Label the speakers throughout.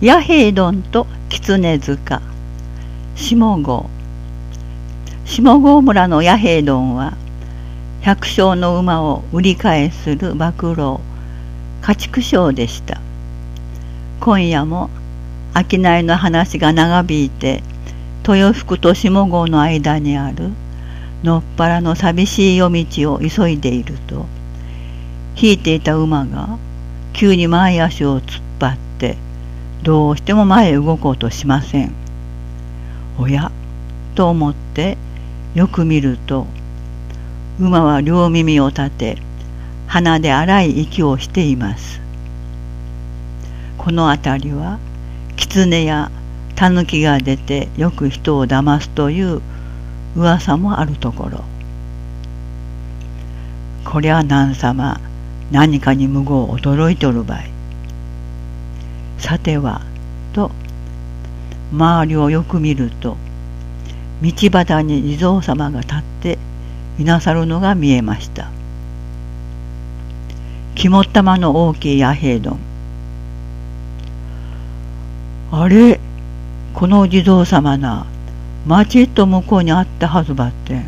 Speaker 1: 弥平丼と狐塚。下郷。下郷村の弥平丼は百姓の馬を売り買いする馬郎家畜商でした。今夜も商いの話が長引いて豊福と下郷の間にあるのっぱらの寂しい夜道を急いでいると引いていた馬が急に前足を突っ張ってどうしても前へ動こうとしません。おやと思ってよく見ると馬は両耳を立て鼻で荒い息をしています。この辺りは狐や狸が出てよく人を騙すという噂もあるところ。こりゃ何様何かに無謀驚いとるばい。さてはと周りをよく見ると道端に地蔵様が立っていなさるのが見えました。肝っ玉の大きい弥平丼。あれこの地蔵様な町と向こうにあったはずばってん。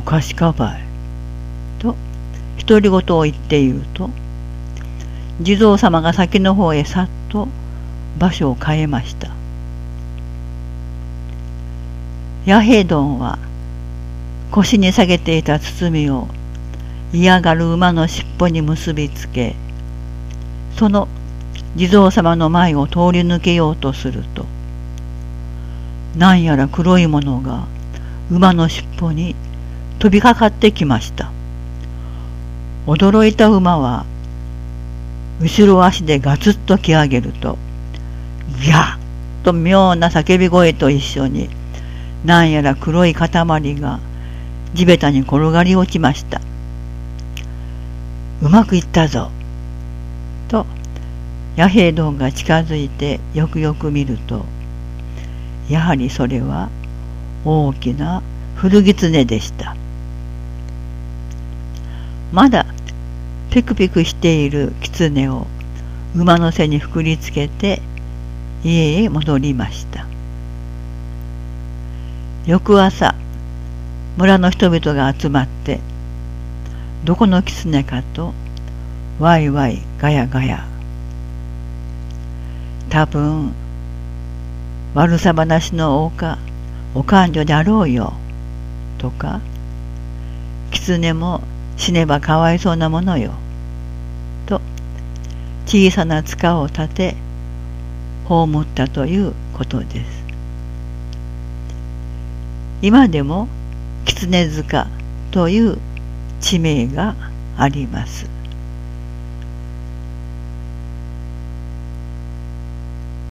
Speaker 1: おかしかばい。と独り言を言っていると地蔵様が先の方へさっと場所を変えました。弥平丼は腰に下げていた包みを嫌がる馬の尻尾に結びつけその地蔵様の前を通り抜けようとすると何やら黒いものが馬の尻尾に飛びかかってきました。驚いた馬は後ろ足でガツッと来上げるとギャッと妙な叫び声と一緒に何やら黒い塊が地べたに転がり落ちました。うまくいったぞ。と、弥平丼が近づいてよくよく見ると、やはりそれは大きな古狐でした。まだピクピクしている狐を馬の背にくくりつけて家へ戻りました。翌朝村の人々が集まってどこの狐かとワイワイガヤガヤ多分悪さ話の王かお勘定であろうよとか狐も死ねばかわいそうなものよと小さな塚を立て葬ったということです今でも狐塚という地名があります。